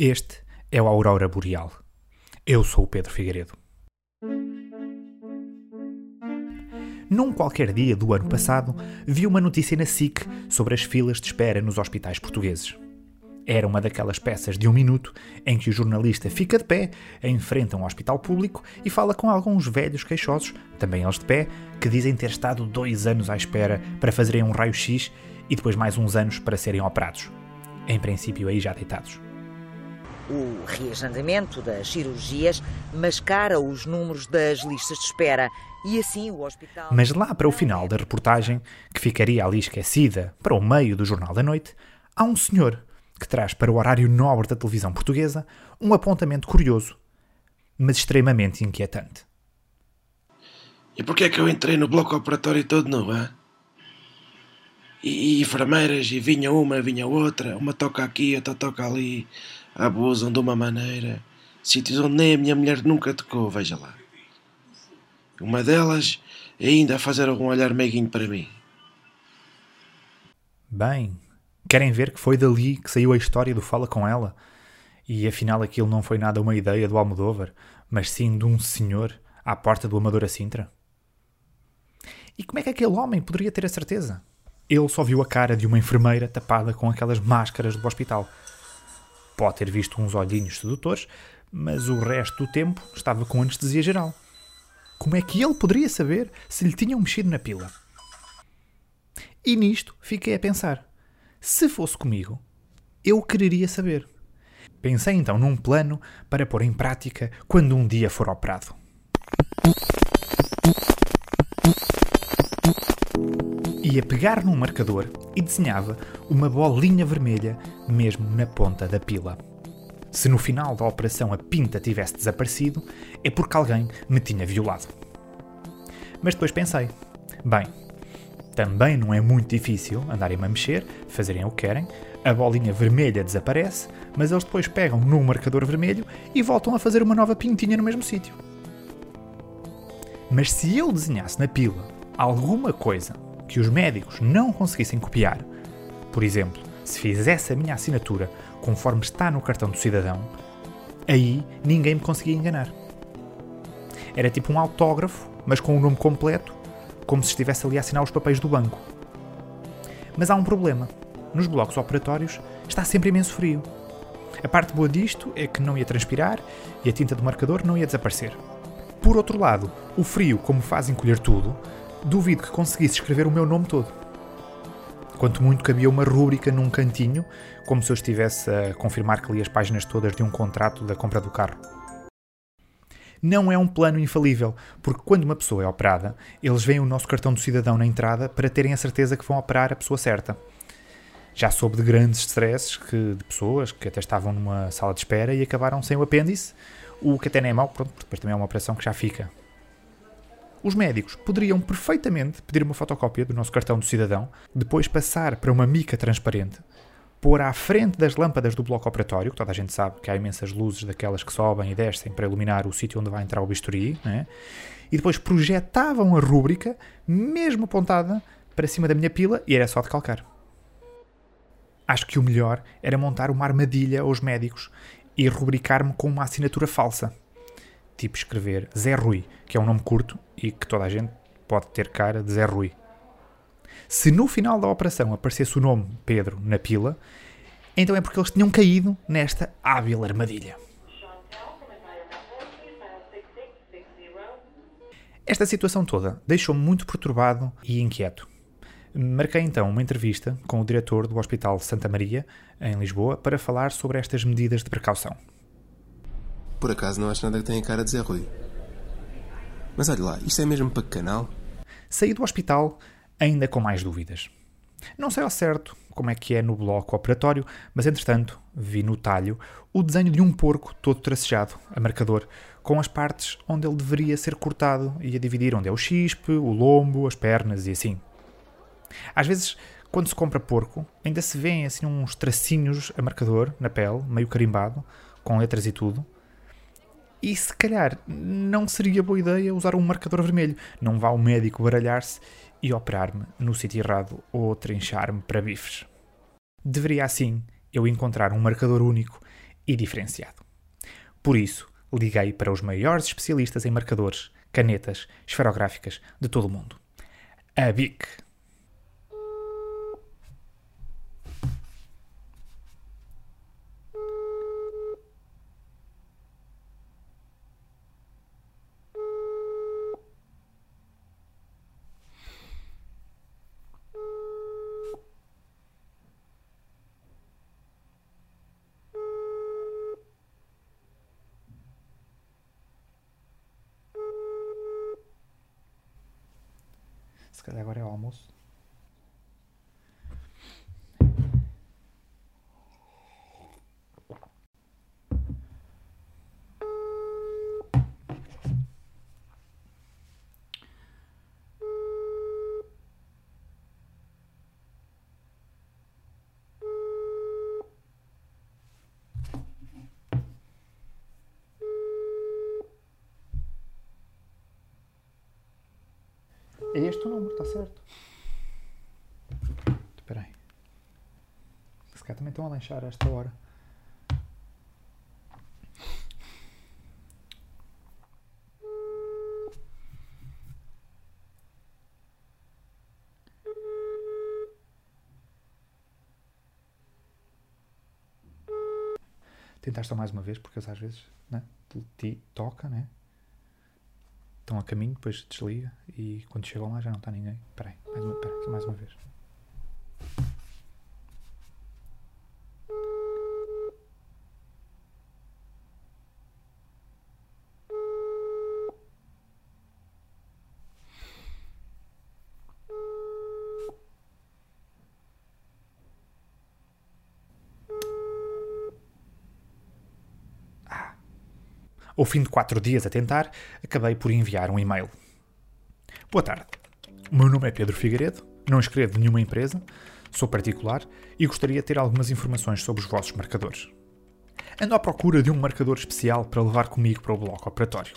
Este é o Aurora Boreal. Eu sou o Pedro Figueiredo. Num qualquer dia do ano passado, vi uma notícia na SIC sobre as filas de espera nos hospitais portugueses. Era uma daquelas peças de um minuto em que o jornalista fica de pé em frente a um hospital público e fala com alguns velhos queixosos, também eles de pé, que dizem ter estado dois anos à espera para fazerem um raio-x e depois mais uns anos para serem operados. Em princípio, aí já deitados. O reagendamento das cirurgias mascara os números das listas de espera e assim o hospital. Mas lá para o final da reportagem, que ficaria ali esquecida para o meio do Jornal da Noite, há um senhor que traz para o horário nobre da televisão portuguesa um apontamento curioso, mas extremamente inquietante. E porquê é que eu entrei no bloco operatório todo nu, hein? E, e enfermeiras, e vinha uma, vinha outra, uma toca aqui, outra toca ali abusam de uma maneira. Sítios onde nem a minha mulher nunca tocou, veja lá. Uma delas ainda a fazer algum olhar meiguinho para mim. Bem, querem ver que foi dali que saiu a história do Fala Com Ela? E afinal aquilo não foi nada uma ideia do Almodóvar, mas sim de um senhor à porta do Amador a Sintra? E como é que aquele homem poderia ter a certeza? Ele só viu a cara de uma enfermeira tapada com aquelas máscaras do hospital. Pode ter visto uns olhinhos sedutores, mas o resto do tempo estava com anestesia geral. Como é que ele poderia saber se lhe tinham mexido na pila? E nisto fiquei a pensar: se fosse comigo, eu quereria saber. Pensei então num plano para pôr em prática quando um dia for operado. Ia pegar num marcador e desenhava uma bolinha vermelha mesmo na ponta da pila. Se no final da operação a pinta tivesse desaparecido, é porque alguém me tinha violado. Mas depois pensei: bem, também não é muito difícil andarem-me a mexer, fazerem o que querem, a bolinha vermelha desaparece, mas eles depois pegam no marcador vermelho e voltam a fazer uma nova pintinha no mesmo sítio. Mas se eu desenhasse na pila alguma coisa que os médicos não conseguissem copiar, por exemplo, se fizesse a minha assinatura conforme está no cartão do cidadão, aí ninguém me conseguia enganar. Era tipo um autógrafo, mas com o nome completo, como se estivesse ali a assinar os papéis do banco. Mas há um problema. Nos blocos operatórios está sempre imenso frio. A parte boa disto é que não ia transpirar e a tinta do marcador não ia desaparecer. Por outro lado, o frio, como faz encolher tudo, duvido que conseguisse escrever o meu nome todo. Quanto muito cabia uma rúbrica num cantinho, como se eu estivesse a confirmar que li as páginas todas de um contrato da compra do carro. Não é um plano infalível, porque quando uma pessoa é operada, eles veem o nosso cartão do cidadão na entrada para terem a certeza que vão operar a pessoa certa. Já soube de grandes stresses que, de pessoas que até estavam numa sala de espera e acabaram sem o apêndice, o que até nem é mau, pronto, depois também é uma operação que já fica. Os médicos poderiam perfeitamente pedir uma fotocópia do nosso cartão do cidadão, depois passar para uma mica transparente, pôr à frente das lâmpadas do bloco operatório, que toda a gente sabe que há imensas luzes daquelas que sobem e descem para iluminar o sítio onde vai entrar o bisturi, né? e depois projetavam a rúbrica, mesmo apontada, para cima da minha pila e era só de calcar. Acho que o melhor era montar uma armadilha aos médicos e rubricar-me com uma assinatura falsa tipo escrever Zé Rui, que é um nome curto e que toda a gente pode ter cara de Zé Rui. Se no final da operação aparecesse o nome Pedro na pila, então é porque eles tinham caído nesta hábil armadilha. Esta situação toda deixou-me muito perturbado e inquieto. Marquei então uma entrevista com o diretor do Hospital Santa Maria, em Lisboa, para falar sobre estas medidas de precaução. Por acaso não acho nada que tenha cara de Zé Rui. Mas olha lá, isto é mesmo para que canal? Saí do hospital ainda com mais dúvidas. Não sei ao certo como é que é no bloco operatório, mas entretanto vi no talho o desenho de um porco todo tracejado, a marcador, com as partes onde ele deveria ser cortado e a dividir onde é o chispe, o lombo, as pernas e assim. Às vezes, quando se compra porco, ainda se vêem assim uns tracinhos a marcador na pele, meio carimbado, com letras e tudo. E se calhar não seria boa ideia usar um marcador vermelho. Não vá o médico baralhar-se e operar-me no sítio errado ou trinchar-me para bifes. Deveria assim eu encontrar um marcador único e diferenciado. Por isso, liguei para os maiores especialistas em marcadores, canetas esferográficas de todo o mundo. A BIC. Se calhar agora é o almoço. É este o número, está certo. Espera aí. Se calhar também estão a lanchar a esta hora. Tentar só mais uma vez, porque às vezes né, te toca, né? estão a caminho, depois desliga e quando chegam lá já não está ninguém. Espera aí, mais uma, espera, mais uma vez. Ao fim de quatro dias a tentar, acabei por enviar um e-mail. Boa tarde. O meu nome é Pedro Figueiredo, não escrevo de nenhuma empresa, sou particular e gostaria de ter algumas informações sobre os vossos marcadores. Ando à procura de um marcador especial para levar comigo para o bloco operatório.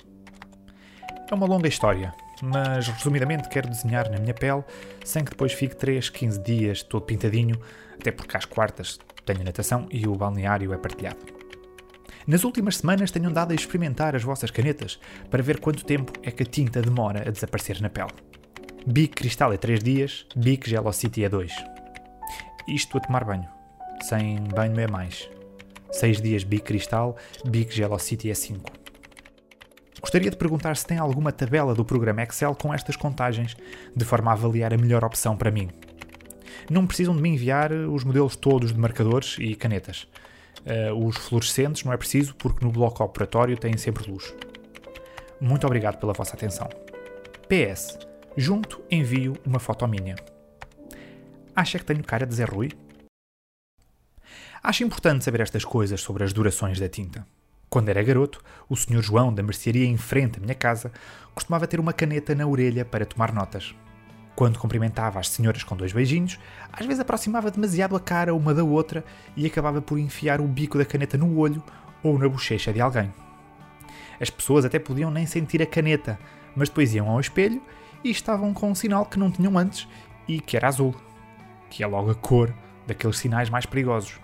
É uma longa história, mas resumidamente quero desenhar na minha pele sem que depois fique 3, 15 dias todo pintadinho, até porque às quartas tenho natação e o balneário é partilhado. Nas últimas semanas tenho andado a experimentar as vossas canetas para ver quanto tempo é que a tinta demora a desaparecer na pele. Bic Cristal é 3 dias, Bic Gelocity é 2. Isto a tomar banho. Sem banho é mais. 6 dias Bic Cristal, Bic Gelocity é 5. Gostaria de perguntar se tem alguma tabela do programa Excel com estas contagens, de forma a avaliar a melhor opção para mim. Não precisam de me enviar os modelos todos de marcadores e canetas. Uh, os fluorescentes não é preciso porque no bloco operatório têm sempre luz. Muito obrigado pela vossa atenção. PS. Junto envio uma foto minha. Acha que tenho cara de Zé Rui? Acho importante saber estas coisas sobre as durações da tinta. Quando era garoto, o Sr. João da mercearia em frente à minha casa costumava ter uma caneta na orelha para tomar notas. Quando cumprimentava as senhoras com dois beijinhos, às vezes aproximava demasiado a cara uma da outra e acabava por enfiar o bico da caneta no olho ou na bochecha de alguém. As pessoas até podiam nem sentir a caneta, mas depois iam ao espelho e estavam com um sinal que não tinham antes e que era azul, que é logo a cor daqueles sinais mais perigosos.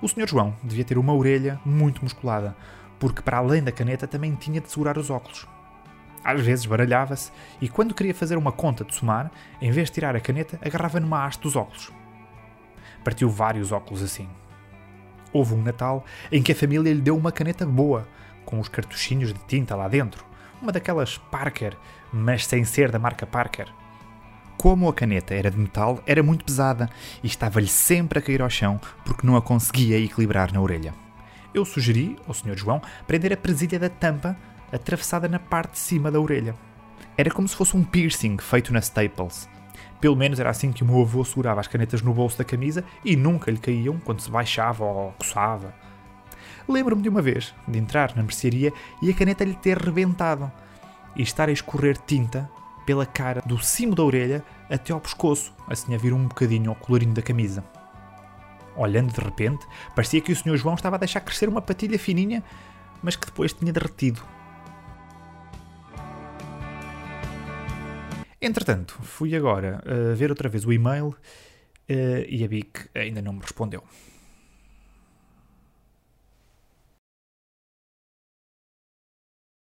O Sr. João devia ter uma orelha muito musculada, porque para além da caneta também tinha de segurar os óculos. Às vezes baralhava-se e, quando queria fazer uma conta de somar, em vez de tirar a caneta, agarrava numa haste dos óculos. Partiu vários óculos assim. Houve um Natal em que a família lhe deu uma caneta boa, com os cartuchinhos de tinta lá dentro. Uma daquelas Parker, mas sem ser da marca Parker. Como a caneta era de metal, era muito pesada e estava-lhe sempre a cair ao chão porque não a conseguia equilibrar na orelha. Eu sugeri ao Sr. João prender a presilha da tampa atravessada na parte de cima da orelha. Era como se fosse um piercing feito na Staples. Pelo menos era assim que o meu avô segurava as canetas no bolso da camisa e nunca lhe caíam quando se baixava ou coçava. Lembro-me de uma vez de entrar na mercearia e a caneta lhe ter rebentado e estar a escorrer tinta pela cara do cimo da orelha até ao pescoço, assim a vir um bocadinho ao colorinho da camisa. Olhando de repente, parecia que o Sr. João estava a deixar crescer uma patilha fininha, mas que depois tinha derretido Entretanto, fui agora uh, ver outra vez o e-mail uh, e a BIC ainda não me respondeu.